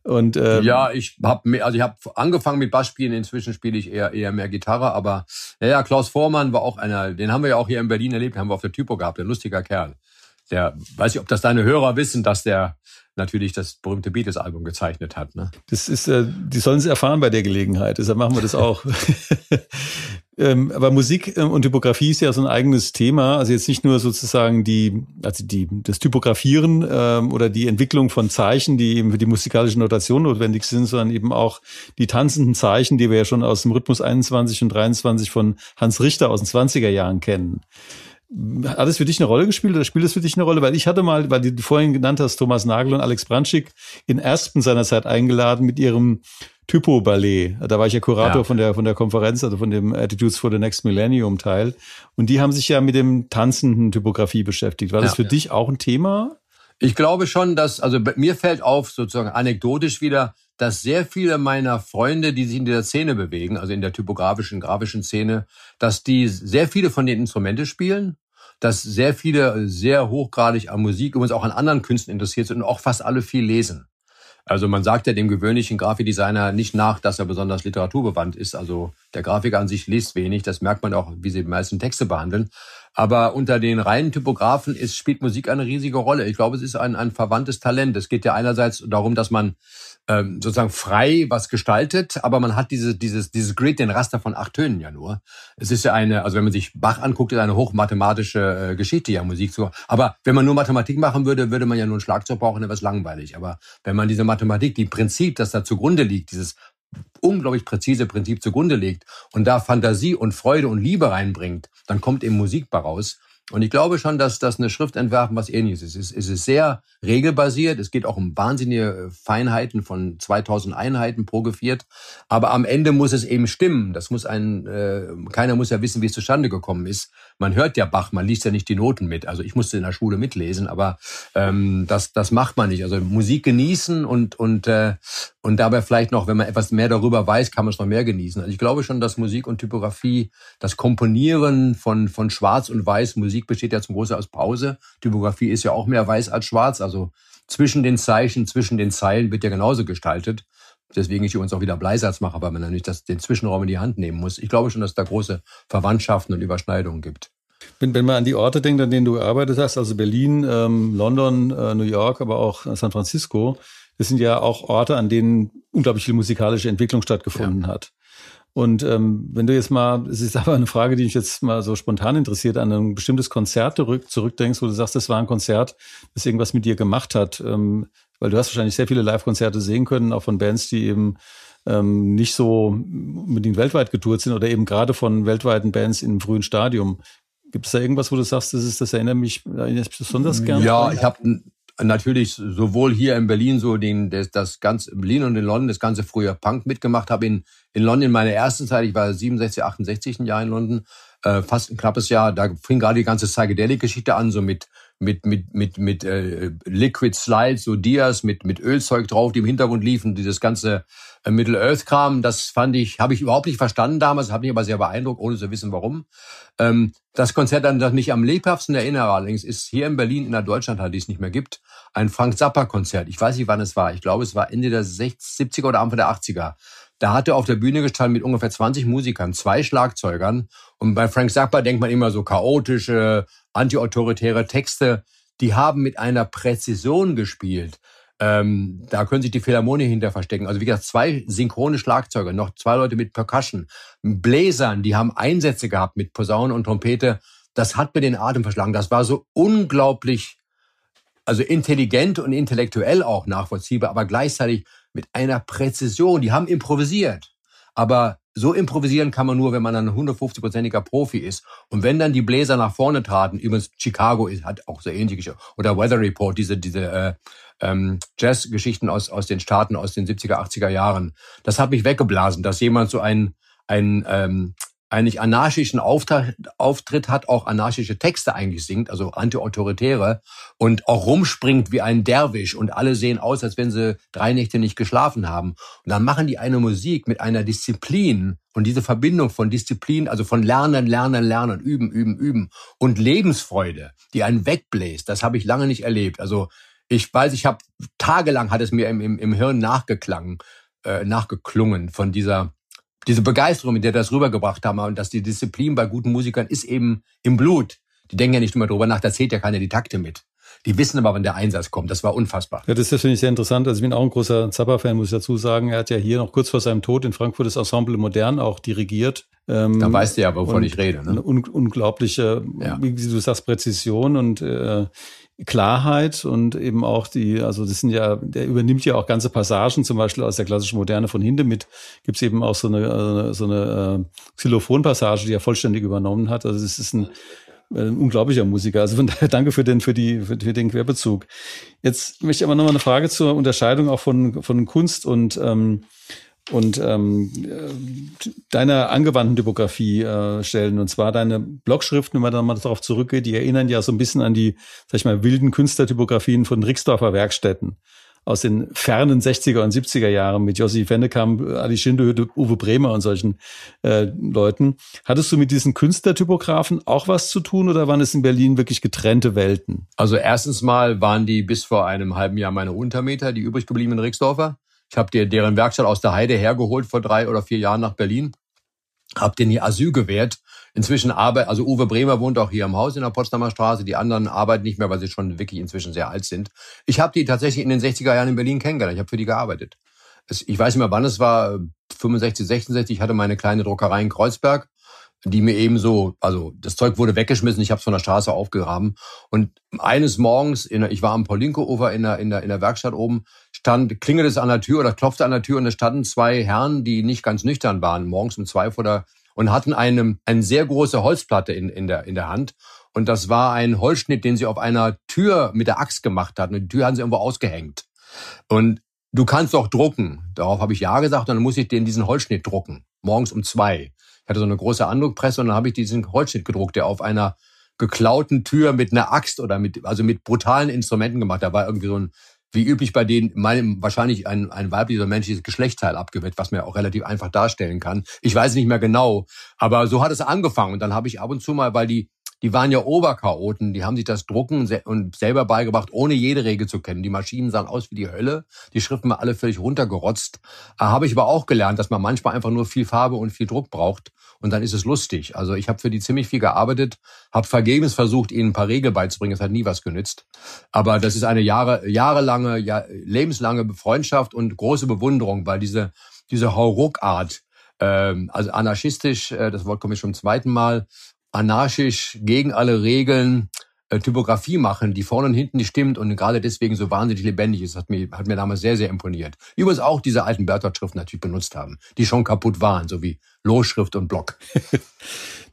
Und ähm, ja, ich habe also ich habe angefangen mit Bassspielen. Inzwischen spiele ich eher eher mehr Gitarre. Aber ja, ja, Klaus Vormann war auch einer. Den haben wir ja auch hier in Berlin erlebt. Haben wir auf der Typo gehabt. Der lustiger Kerl. Der weiß ich, ob das deine Hörer wissen, dass der natürlich das berühmte Beatles-Album gezeichnet hat. Ne? Das ist, äh, die sollen es erfahren bei der Gelegenheit. Deshalb machen wir das auch. ähm, aber Musik ähm, und Typografie ist ja so ein eigenes Thema. Also jetzt nicht nur sozusagen die, also die, das Typografieren ähm, oder die Entwicklung von Zeichen, die eben für die musikalische Notation notwendig sind, sondern eben auch die tanzenden Zeichen, die wir ja schon aus dem Rhythmus 21 und 23 von Hans Richter aus den 20er Jahren kennen. Hat es für dich eine Rolle gespielt oder spielt es für dich eine Rolle? Weil ich hatte mal, weil du vorhin genannt hast, Thomas Nagel und Alex Branschik in Aspen seinerzeit eingeladen mit ihrem Typo-Ballet. Da war ich ja Kurator ja. von der, von der Konferenz, also von dem Attitudes for the Next Millennium Teil. Und die haben sich ja mit dem tanzenden Typografie beschäftigt. War ja, das für ja. dich auch ein Thema? Ich glaube schon, dass, also mir fällt auf, sozusagen anekdotisch wieder, dass sehr viele meiner Freunde, die sich in dieser Szene bewegen, also in der typografischen, grafischen Szene, dass die sehr viele von den Instrumente spielen dass sehr viele sehr hochgradig an Musik, übrigens auch an anderen Künsten interessiert sind und auch fast alle viel lesen. Also man sagt ja dem gewöhnlichen Grafikdesigner nicht nach, dass er besonders literaturbewandt ist. Also der Grafiker an sich liest wenig, das merkt man auch, wie sie die meisten Texte behandeln. Aber unter den reinen Typografen ist, spielt Musik eine riesige Rolle. Ich glaube, es ist ein, ein verwandtes Talent. Es geht ja einerseits darum, dass man ähm, sozusagen frei was gestaltet, aber man hat diese, dieses, dieses Grid, den Raster von acht Tönen ja nur. Es ist ja eine, also wenn man sich Bach anguckt, ist eine hochmathematische äh, Geschichte ja Musik zu. Aber wenn man nur Mathematik machen würde, würde man ja nur ein Schlagzeug brauchen, dann wäre es langweilig. Aber wenn man diese Mathematik, die Prinzip, das da zugrunde liegt, dieses unglaublich präzise Prinzip zugrunde legt und da Fantasie und Freude und Liebe reinbringt, dann kommt eben Musik raus. Und ich glaube schon, dass das eine Schrift entwerfen was ähnliches ist. Es ist sehr regelbasiert. Es geht auch um wahnsinnige Feinheiten von 2000 Einheiten pro Geviert. Aber am Ende muss es eben stimmen. Das muss ein, äh, keiner muss ja wissen, wie es zustande gekommen ist. Man hört ja Bach, man liest ja nicht die Noten mit. Also ich musste in der Schule mitlesen, aber ähm, das, das macht man nicht. Also Musik genießen und, und, äh, und dabei vielleicht noch, wenn man etwas mehr darüber weiß, kann man es noch mehr genießen. Also ich glaube schon, dass Musik und Typografie, das Komponieren von, von Schwarz und Weiß, Musik besteht ja zum Großteil aus Pause. Typografie ist ja auch mehr weiß als schwarz. Also zwischen den Zeichen, zwischen den Zeilen wird ja genauso gestaltet. Deswegen ich übrigens auch wieder Bleisatz mache, weil man natürlich das, den Zwischenraum in die Hand nehmen muss. Ich glaube schon, dass es da große Verwandtschaften und Überschneidungen gibt. Wenn, wenn man an die Orte denkt, an denen du gearbeitet hast, also Berlin, ähm, London, äh, New York, aber auch San Francisco, das sind ja auch Orte, an denen unglaublich viel musikalische Entwicklung stattgefunden ja. hat. Und ähm, wenn du jetzt mal, es ist aber eine Frage, die mich jetzt mal so spontan interessiert, an ein bestimmtes Konzert zurück, zurückdenkst, wo du sagst, das war ein Konzert, das irgendwas mit dir gemacht hat, ähm, weil du hast wahrscheinlich sehr viele Live-Konzerte sehen können, auch von Bands, die eben ähm, nicht so unbedingt weltweit getourt sind oder eben gerade von weltweiten Bands im frühen Stadium. Gibt es da irgendwas, wo du sagst, das ist, das erinnert mich, erinnert mich besonders gerne? Ja, ich habe natürlich sowohl hier in Berlin so den das, das ganze Berlin und in London das ganze früher Punk mitgemacht habe. In in London in meiner ersten Zeit ich war 67 68 ein Jahr in London äh, fast ein knappes Jahr da fing gerade die ganze Psychedelic Geschichte an so mit mit mit mit mit äh, Liquid Slides so Dias mit mit Ölzeug drauf die im Hintergrund liefen dieses ganze äh, Middle Earth Kram das fand ich habe ich überhaupt nicht verstanden damals hat mich aber sehr beeindruckt ohne zu wissen warum. Ähm, das Konzert an das mich am lebhaftesten erinnere allerdings ist hier in Berlin in der Deutschlandhalle die es nicht mehr gibt ein Frank Zappa Konzert. Ich weiß nicht wann es war. Ich glaube es war Ende der 60, 70er oder Anfang der 80er da hat er auf der Bühne gestanden mit ungefähr 20 Musikern, zwei Schlagzeugern. Und bei Frank Zappa denkt man immer so chaotische, antiautoritäre Texte. Die haben mit einer Präzision gespielt. Ähm, da können sich die Philharmonie hinter verstecken. Also wie gesagt, zwei synchrone Schlagzeuger, noch zwei Leute mit Percussion, Bläsern, die haben Einsätze gehabt mit Posaune und Trompete. Das hat mir den Atem verschlagen. Das war so unglaublich, also intelligent und intellektuell auch nachvollziehbar, aber gleichzeitig mit einer Präzision. Die haben improvisiert. Aber so improvisieren kann man nur, wenn man ein 150-prozentiger Profi ist. Und wenn dann die Bläser nach vorne traten, übrigens Chicago ist, hat auch so ähnliche, oder Weather Report, diese, diese äh, ähm, Jazz-Geschichten aus, aus den Staaten aus den 70er, 80er Jahren, das hat mich weggeblasen, dass jemand so ein, ein ähm, eigentlich anarchischen Auftritt hat, auch anarchische Texte eigentlich singt, also antiautoritäre und auch rumspringt wie ein Derwisch und alle sehen aus, als wenn sie drei Nächte nicht geschlafen haben. Und dann machen die eine Musik mit einer Disziplin und diese Verbindung von Disziplin, also von Lernen, Lernen, Lernen, Üben, Üben, Üben und Lebensfreude, die einen wegbläst, das habe ich lange nicht erlebt. Also ich weiß, ich habe tagelang hat es mir im, im, im Hirn nachgeklangen, äh, nachgeklungen von dieser diese Begeisterung, mit der das rübergebracht haben und dass die Disziplin bei guten Musikern ist eben im Blut. Die denken ja nicht immer drüber nach, da zählt ja keiner die Takte mit. Die wissen aber, wann der Einsatz kommt. Das war unfassbar. Ja, das, das finde ich sehr interessant. Also ich bin auch ein großer Zappa-Fan, muss ich dazu sagen. Er hat ja hier noch kurz vor seinem Tod in Frankfurt das Ensemble Modern auch dirigiert. Ähm, da weißt du ja, wovon ich rede. Ne? Eine un unglaubliche, ja. wie du sagst, Präzision und äh, Klarheit und eben auch die, also das sind ja, der übernimmt ja auch ganze Passagen, zum Beispiel aus der klassischen Moderne von Hindemith gibt es eben auch so eine, äh, so eine äh, Xylophon-Passage, die er vollständig übernommen hat. Also es ist ein, ein unglaublicher Musiker. Also von daher danke für den, für die, für, für den Querbezug. Jetzt möchte ich aber nochmal eine Frage zur Unterscheidung auch von, von Kunst und ähm, und ähm, deiner angewandten Typografie äh, stellen. Und zwar deine Blogschriften, wenn man dann mal darauf zurückgeht, die erinnern ja so ein bisschen an die, sag ich mal, wilden Künstlertypografien von Rixdorfer Werkstätten. aus den fernen 60er und 70er Jahren mit Jossi Fennekamp, Ali Schindehütte, Uwe Bremer und solchen äh, Leuten. Hattest du mit diesen Künstlertypografen auch was zu tun oder waren es in Berlin wirklich getrennte Welten? Also erstens mal waren die bis vor einem halben Jahr meine Untermieter, die übrig gebliebenen Rixdorfer. Ich habe dir deren Werkstatt aus der Heide hergeholt vor drei oder vier Jahren nach Berlin, habe denen hier Asyl gewährt Inzwischen arbeitet, also Uwe Bremer wohnt auch hier im Haus in der Potsdamer Straße. Die anderen arbeiten nicht mehr, weil sie schon wirklich inzwischen sehr alt sind. Ich habe die tatsächlich in den 60er Jahren in Berlin kennengelernt. Ich habe für die gearbeitet. Ich weiß nicht mehr, wann es war, 65, 66. Ich hatte meine kleine Druckerei in Kreuzberg, die mir eben so, also das Zeug wurde weggeschmissen, ich habe es von der Straße aufgegraben. Und eines Morgens, in, ich war am Paulinko-Ufer in der, in, der, in der Werkstatt oben, stand, klingelt es an der Tür oder klopfte an der Tür und es standen zwei Herren, die nicht ganz nüchtern waren, morgens um zwei vor der und hatten eine, eine sehr große Holzplatte in, in, der, in der Hand. Und das war ein Holzschnitt, den sie auf einer Tür mit der Axt gemacht hatten. Die Tür haben sie irgendwo ausgehängt. Und du kannst doch drucken. Darauf habe ich ja gesagt. Und dann muss ich den diesen Holzschnitt drucken. Morgens um zwei. Ich hatte so eine große Andruckpresse und dann habe ich diesen Holzschnitt gedruckt, der auf einer geklauten Tür mit einer Axt oder mit, also mit brutalen Instrumenten gemacht. Da war irgendwie so ein wie üblich bei denen, meinem wahrscheinlich ein, ein weibliches menschliches Geschlechtsteil abgewetzt, was man auch relativ einfach darstellen kann. Ich weiß nicht mehr genau, aber so hat es angefangen. Und dann habe ich ab und zu mal, weil die die waren ja Oberchaoten, die haben sich das Drucken und selber beigebracht, ohne jede Regel zu kennen. Die Maschinen sahen aus wie die Hölle, die Schriften waren alle völlig runtergerotzt. Da habe ich aber auch gelernt, dass man manchmal einfach nur viel Farbe und viel Druck braucht und dann ist es lustig. Also ich habe für die ziemlich viel gearbeitet, habe vergebens versucht, ihnen ein paar Regeln beizubringen, es hat nie was genützt. Aber das ist eine Jahre, jahrelange, ja, lebenslange Freundschaft und große Bewunderung, weil diese, diese Hauruck-Art, ähm, also anarchistisch, äh, das Wort komme ich schon zum zweiten Mal, anarchisch gegen alle Regeln äh, Typografie machen, die vorne und hinten nicht stimmt und gerade deswegen so wahnsinnig lebendig ist, hat mir, hat mir damals sehr, sehr imponiert. Übrigens auch diese alten Bertolt-Schriften natürlich benutzt haben, die schon kaputt waren, so wie Losschrift und Block.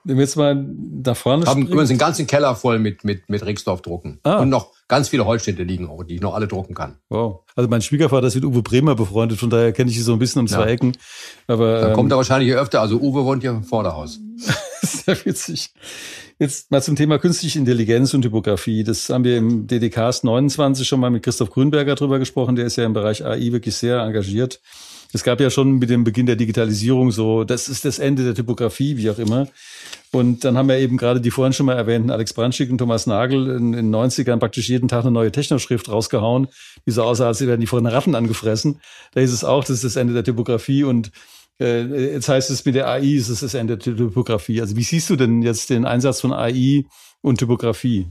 Wenn wir jetzt mal da vorne Haben übrigens den ganzen Keller voll mit, mit, mit Rixdorf drucken. Ah. Und noch ganz viele Holzschnitte liegen auch, die ich noch alle drucken kann. Wow. Also mein Schwiegervater ist mit Uwe Bremer befreundet, von daher kenne ich sie so ein bisschen um zwei ja. Ecken. Aber, da ähm, kommt er wahrscheinlich hier öfter. Also Uwe wohnt hier im Vorderhaus. Sehr witzig. Jetzt mal zum Thema künstliche Intelligenz und Typografie. Das haben wir im DDKs 29 schon mal mit Christoph Grünberger drüber gesprochen. Der ist ja im Bereich AI wirklich sehr engagiert. Es gab ja schon mit dem Beginn der Digitalisierung so, das ist das Ende der Typografie, wie auch immer. Und dann haben wir eben gerade die vorhin schon mal erwähnten Alex Brandschick und Thomas Nagel in den 90ern praktisch jeden Tag eine neue Technoschrift rausgehauen, die so aussah, als wären die von Ratten angefressen. Da ist es auch, das ist das Ende der Typografie und äh, jetzt heißt es mit der AI ist es das Ende der Typografie. Also wie siehst du denn jetzt den Einsatz von AI und Typografie?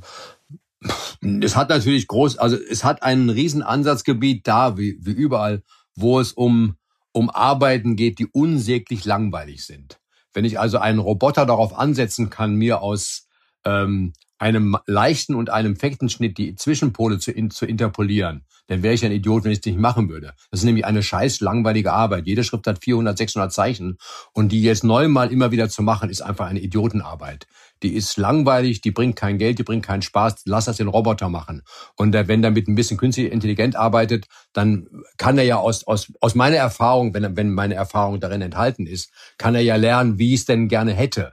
Es hat natürlich groß, also es hat ein riesen Ansatzgebiet da, wie, wie überall, wo es um, um Arbeiten geht, die unsäglich langweilig sind. Wenn ich also einen Roboter darauf ansetzen kann, mir aus ähm, einem leichten und einem fechten Schnitt die Zwischenpole zu, in, zu interpolieren, dann wäre ich ein Idiot, wenn ich es nicht machen würde. Das ist nämlich eine scheiß langweilige Arbeit. Jede Schrift hat 400, 600 Zeichen und die jetzt neunmal immer wieder zu machen, ist einfach eine Idiotenarbeit. Die ist langweilig, die bringt kein Geld, die bringt keinen Spaß. Lass das den Roboter machen. Und wenn er mit ein bisschen künstlich intelligent arbeitet, dann kann er ja aus, aus, aus meiner Erfahrung, wenn, wenn meine Erfahrung darin enthalten ist, kann er ja lernen, wie ich es denn gerne hätte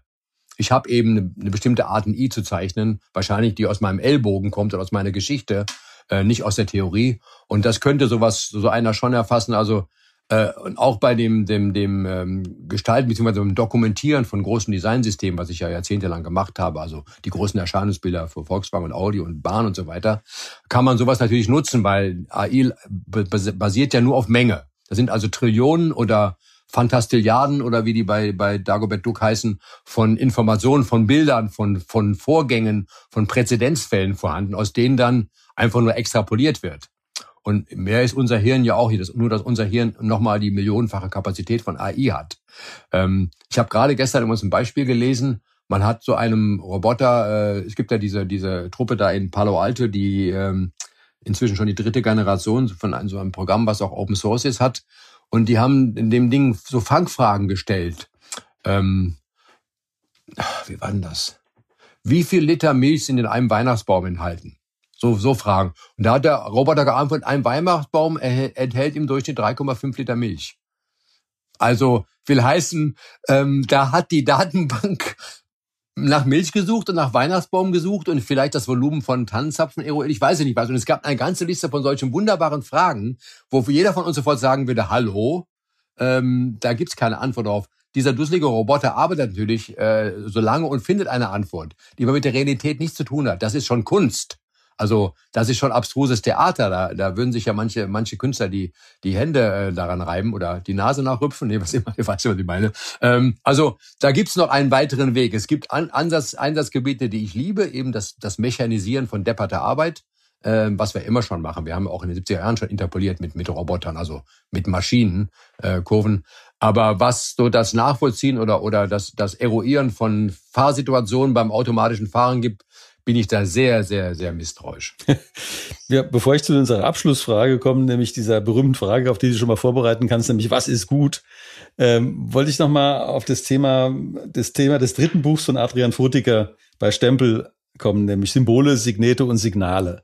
ich habe eben eine, eine bestimmte Art, ein I zu zeichnen, wahrscheinlich die aus meinem Ellbogen kommt oder aus meiner Geschichte, äh, nicht aus der Theorie. Und das könnte sowas, so einer schon erfassen. Also äh, und auch bei dem, dem, dem ähm, Gestalten bzw. dem Dokumentieren von großen Designsystemen, was ich ja jahrzehntelang gemacht habe, also die großen Erscheinungsbilder für Volkswagen und Audi und Bahn und so weiter, kann man sowas natürlich nutzen, weil AI basiert ja nur auf Menge. Das sind also Trillionen oder Fantastilliarden oder wie die bei, bei Dagobert Duck heißen, von Informationen, von Bildern, von, von Vorgängen, von Präzedenzfällen vorhanden, aus denen dann einfach nur extrapoliert wird. Und mehr ist unser Hirn ja auch hier, nur dass unser Hirn nochmal die millionenfache Kapazität von AI hat. Ähm, ich habe gerade gestern uns ein Beispiel gelesen, man hat so einem Roboter, äh, es gibt ja diese, diese Truppe da in Palo Alto, die ähm, inzwischen schon die dritte Generation von so einem Programm, was auch Open Source ist, hat. Und die haben in dem Ding so Fangfragen gestellt. Ähm, wie war denn das? Wie viel Liter Milch sind in einem Weihnachtsbaum enthalten? So, so Fragen. Und da hat der Roboter geantwortet, ein Weihnachtsbaum enthält im Durchschnitt 3,5 Liter Milch. Also will heißen, ähm, da hat die Datenbank nach Milch gesucht und nach Weihnachtsbaum gesucht und vielleicht das Volumen von Tannenzapfen eruiert. Ich weiß ja nicht was. Und es gab eine ganze Liste von solchen wunderbaren Fragen, wo jeder von uns sofort sagen würde, hallo, ähm, da gibt's keine Antwort drauf. Dieser dusselige Roboter arbeitet natürlich äh, so lange und findet eine Antwort, die aber mit der Realität nichts zu tun hat. Das ist schon Kunst. Also das ist schon abstruses Theater. Da, da würden sich ja manche, manche Künstler die, die Hände äh, daran reiben oder die Nase nachrüpfen. Nee, was immer, ich weiß nicht, was ich meine. Ähm, also da gibt's noch einen weiteren Weg. Es gibt An Ansatz, Einsatzgebiete, die ich liebe, eben das, das Mechanisieren von depperter Arbeit, äh, was wir immer schon machen. Wir haben auch in den 70er Jahren schon interpoliert mit, mit Robotern, also mit Maschinen, äh, Kurven. Aber was so das Nachvollziehen oder, oder das, das Eruieren von Fahrsituationen beim automatischen Fahren gibt, bin ich da sehr, sehr, sehr misstrauisch. ja, bevor ich zu unserer Abschlussfrage komme, nämlich dieser berühmten Frage, auf die du schon mal vorbereiten kannst, nämlich was ist gut, ähm, wollte ich noch mal auf das Thema, das Thema des dritten Buchs von Adrian Frutiger bei Stempel kommen, nämlich Symbole, Signete und Signale.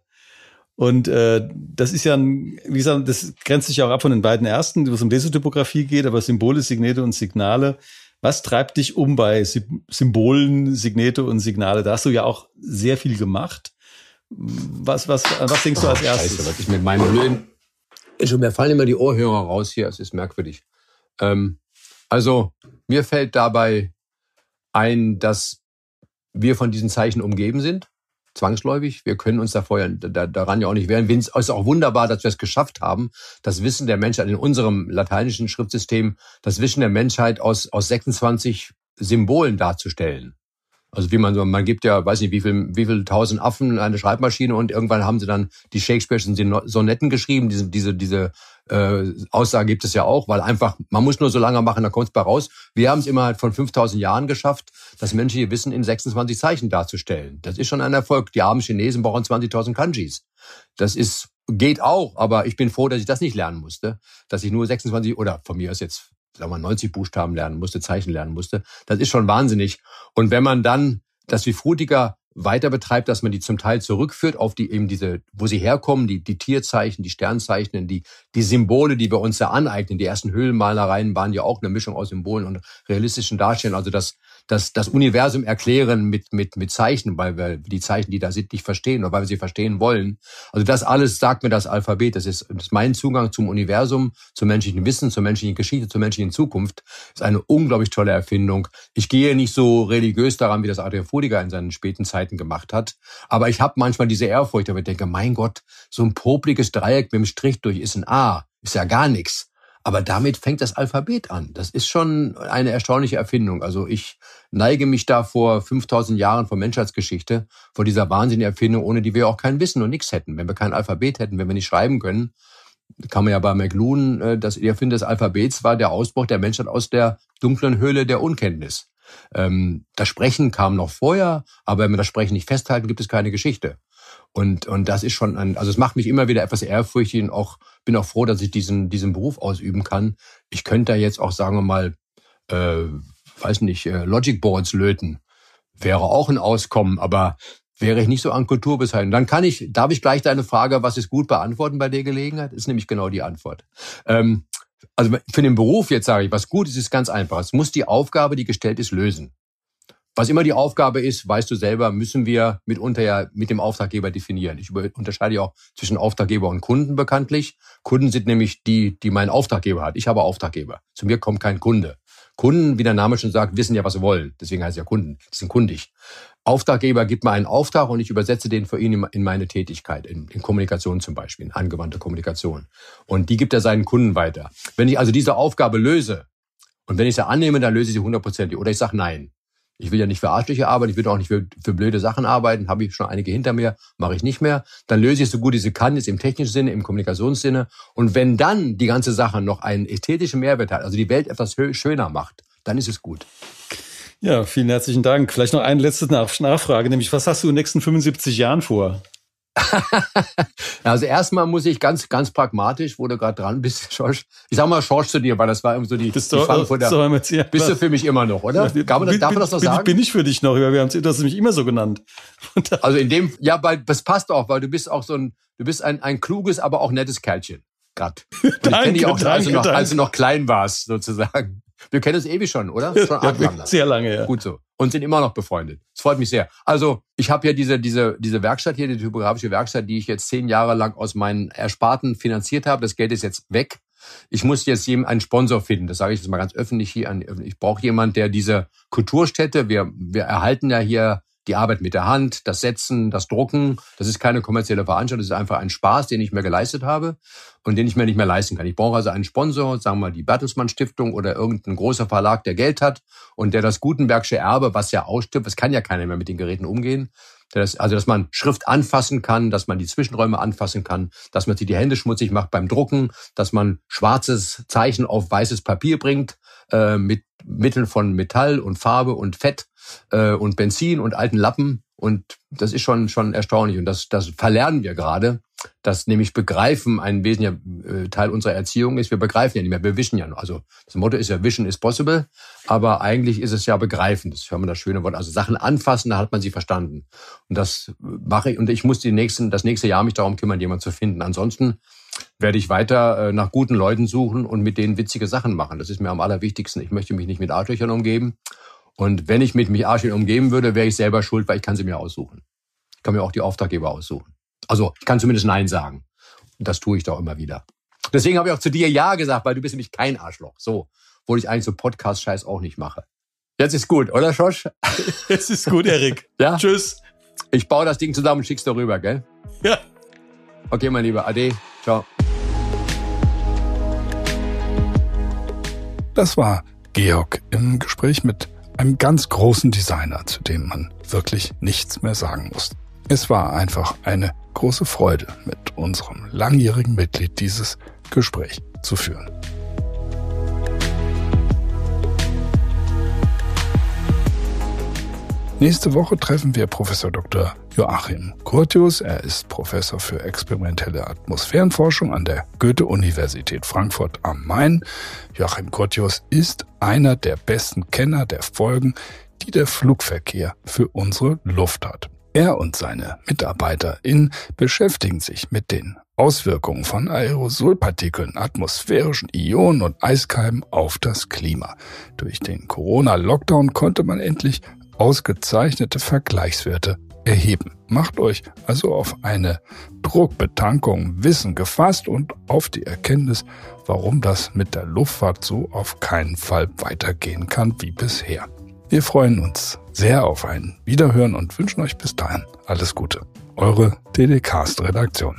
Und äh, das ist ja, ein, wie gesagt, das grenzt sich auch ab von den beiden ersten, wo es um Lesotypografie geht, aber Symbole, Signete und Signale was treibt dich um bei Symbolen, Signete und Signale? Da hast du ja auch sehr viel gemacht. Was, was, was denkst du als erstes? Scheiße, was ich mit meinen blöden. Schon, mir fallen immer die Ohrhörer raus hier. Es ist merkwürdig. Ähm, also, mir fällt dabei ein, dass wir von diesen Zeichen umgeben sind zwangsläufig. Wir können uns da vorher da, daran ja auch nicht wehren. Es ist auch wunderbar, dass wir es geschafft haben, das Wissen der Menschheit in unserem lateinischen Schriftsystem, das Wissen der Menschheit aus, aus 26 Symbolen darzustellen. Also wie man so, man gibt ja, weiß nicht, wie viel, wie viel tausend Affen eine Schreibmaschine und irgendwann haben sie dann die Shakespeare'schen Sonetten geschrieben. Diese, diese, diese äh, Aussage gibt es ja auch, weil einfach, man muss nur so lange machen, dann kommt es bei raus. Wir haben es immer von 5000 Jahren geschafft, das menschliche Wissen in 26 Zeichen darzustellen. Das ist schon ein Erfolg. Die armen Chinesen brauchen 20.000 Kanjis. Das ist, geht auch, aber ich bin froh, dass ich das nicht lernen musste, dass ich nur 26 oder von mir aus jetzt sagen wir 90 Buchstaben lernen musste, Zeichen lernen musste. Das ist schon wahnsinnig. Und wenn man dann das wie Frutiger weiter betreibt, dass man die zum Teil zurückführt auf die eben diese, wo sie herkommen, die, die Tierzeichen, die Sternzeichen, die, die Symbole, die wir uns da aneignen. Die ersten Höhlenmalereien waren ja auch eine Mischung aus Symbolen und realistischen Darstellungen. Also das, das, das Universum erklären mit, mit, mit Zeichen, weil wir die Zeichen, die da sind, nicht verstehen oder weil wir sie verstehen wollen. Also das alles sagt mir das Alphabet. Das ist, das ist mein Zugang zum Universum, zum menschlichen Wissen, zur menschlichen Geschichte, zur menschlichen Zukunft. Das ist eine unglaublich tolle Erfindung. Ich gehe nicht so religiös daran, wie das Adrian Fudiger in seinen späten Zeiten gemacht hat. Aber ich habe manchmal diese Ehrfurcht, aber ich denke, mein Gott, so ein popliges Dreieck mit dem Strich durch ist ein A. Ist ja gar nichts. Aber damit fängt das Alphabet an. Das ist schon eine erstaunliche Erfindung. Also ich neige mich da vor 5000 Jahren von Menschheitsgeschichte, vor dieser wahnsinnigen Erfindung, ohne die wir auch kein Wissen und nichts hätten. Wenn wir kein Alphabet hätten, wenn wir nicht schreiben können, kann man ja bei McLuhan, äh, das Erfinden des Alphabets war der Ausbruch der Menschheit aus der dunklen Höhle der Unkenntnis. Ähm, das Sprechen kam noch vorher, aber wenn wir das Sprechen nicht festhalten, gibt es keine Geschichte. Und, und das ist schon ein, also es macht mich immer wieder etwas ehrfürchtig und auch, bin auch froh, dass ich diesen, diesen Beruf ausüben kann. Ich könnte da jetzt auch, sagen wir mal, äh, weiß nicht, äh, Logic Boards löten. Wäre auch ein Auskommen, aber wäre ich nicht so an Kultur bezeichnet. Dann kann ich, darf ich gleich deine Frage, was ist gut, beantworten bei der Gelegenheit? Ist nämlich genau die Antwort. Ähm, also für den Beruf jetzt sage ich, was gut ist, ist ganz einfach. Es muss die Aufgabe, die gestellt ist, lösen. Was immer die Aufgabe ist, weißt du selber, müssen wir mitunter ja mit dem Auftraggeber definieren. Ich unterscheide ja auch zwischen Auftraggeber und Kunden bekanntlich. Kunden sind nämlich die, die mein Auftraggeber hat. Ich habe Auftraggeber. Zu mir kommt kein Kunde. Kunden, wie der Name schon sagt, wissen ja, was sie wollen. Deswegen heißt es ja Kunden. Die sind kundig. Auftraggeber gibt mir einen Auftrag und ich übersetze den für ihn in meine Tätigkeit, in, in Kommunikation zum Beispiel, in angewandte Kommunikation. Und die gibt er seinen Kunden weiter. Wenn ich also diese Aufgabe löse und wenn ich sie annehme, dann löse ich sie hundertprozentig. Oder ich sage nein. Ich will ja nicht für arschliche arbeiten, ich will auch nicht für, für blöde Sachen arbeiten, habe ich schon einige hinter mir, mache ich nicht mehr. Dann löse ich so gut ich sie kann, jetzt im technischen Sinne, im Kommunikationssinne. Und wenn dann die ganze Sache noch einen ästhetischen Mehrwert hat, also die Welt etwas schöner macht, dann ist es gut. Ja, vielen herzlichen Dank. Vielleicht noch eine letzte Nachfrage, nämlich was hast du in den nächsten 75 Jahren vor? also erstmal muss ich ganz, ganz pragmatisch, wo du gerade dran bist, Schorsch. Ich sag mal Schorsch zu dir, weil das war irgendwie so die, bist die du, Frankfurter. So ja, bist du für mich immer noch, oder? Man, darf man das noch bin, sagen? Bin ich für dich noch, wir haben du hast mich immer so genannt. also in dem, ja, weil das passt auch, weil du bist auch so ein, du bist ein, ein kluges, aber auch nettes Kerlchen. ich Danke, kenne dich auch schon, als, du danke, noch, als du danke. noch klein warst, sozusagen. Wir kennen uns ewig schon, oder? Schon lang. Sehr lange, ja. Gut so. Und sind immer noch befreundet. Das freut mich sehr. Also, ich habe ja diese, diese, diese Werkstatt hier, die typografische Werkstatt, die ich jetzt zehn Jahre lang aus meinen Ersparten finanziert habe. Das Geld ist jetzt weg. Ich muss jetzt jedem einen Sponsor finden. Das sage ich jetzt mal ganz öffentlich hier. an- Ich brauche jemanden, der diese Kulturstätte, wir, wir erhalten ja hier die Arbeit mit der Hand, das Setzen, das Drucken. Das ist keine kommerzielle Veranstaltung. Das ist einfach ein Spaß, den ich mir geleistet habe und den ich mir nicht mehr leisten kann. Ich brauche also einen Sponsor, sagen wir mal die Bertelsmann Stiftung oder irgendein großer Verlag, der Geld hat und der das Gutenbergsche Erbe, was ja ausstirbt, es kann ja keiner mehr mit den Geräten umgehen. Das, also, dass man Schrift anfassen kann, dass man die Zwischenräume anfassen kann, dass man sich die Hände schmutzig macht beim Drucken, dass man schwarzes Zeichen auf weißes Papier bringt, äh, mit Mitteln von Metall und Farbe und Fett äh, und Benzin und alten Lappen. Und das ist schon, schon erstaunlich. Und das, das verlernen wir gerade, dass nämlich Begreifen ein wesentlicher äh, Teil unserer Erziehung ist. Wir begreifen ja nicht mehr, wir wischen ja nur. Also das Motto ist ja Vision is possible, aber eigentlich ist es ja Begreifen. Das ja immer das schöne Wort. Also Sachen anfassen, da hat man sie verstanden. Und das mache ich. Und ich muss die nächsten, das nächste Jahr mich darum kümmern, jemanden zu finden. Ansonsten werde ich weiter äh, nach guten Leuten suchen und mit denen witzige Sachen machen. Das ist mir am allerwichtigsten. Ich möchte mich nicht mit Arschlöchern umgeben. Und wenn ich mit mich Arschlöchern umgeben würde, wäre ich selber schuld, weil ich kann sie mir aussuchen. Ich kann mir auch die Auftraggeber aussuchen. Also ich kann zumindest Nein sagen. Und das tue ich doch immer wieder. Deswegen habe ich auch zu dir Ja gesagt, weil du bist nämlich kein Arschloch. So, obwohl ich eigentlich so Podcast-Scheiß auch nicht mache. Jetzt ist gut, oder Schosch? Es ist gut, Erik. Ja? Tschüss. Ich baue das Ding zusammen und schick's dir rüber, gell? Ja. Okay, mein Lieber. Ade. Ciao. Das war Georg im Gespräch mit einem ganz großen Designer, zu dem man wirklich nichts mehr sagen muss. Es war einfach eine große Freude, mit unserem langjährigen Mitglied dieses Gespräch zu führen. Nächste Woche treffen wir Professor Dr. Joachim Curtius. Er ist Professor für experimentelle Atmosphärenforschung an der Goethe-Universität Frankfurt am Main. Joachim Curtius ist einer der besten Kenner der Folgen, die der Flugverkehr für unsere Luft hat. Er und seine MitarbeiterInnen beschäftigen sich mit den Auswirkungen von Aerosolpartikeln, atmosphärischen Ionen und Eiskeimen auf das Klima. Durch den Corona-Lockdown konnte man endlich ausgezeichnete Vergleichswerte erheben. Macht euch also auf eine Druckbetankung Wissen gefasst und auf die Erkenntnis, warum das mit der Luftfahrt so auf keinen Fall weitergehen kann wie bisher. Wir freuen uns sehr auf ein Wiederhören und wünschen euch bis dahin alles Gute. Eure DDcast-Redaktion.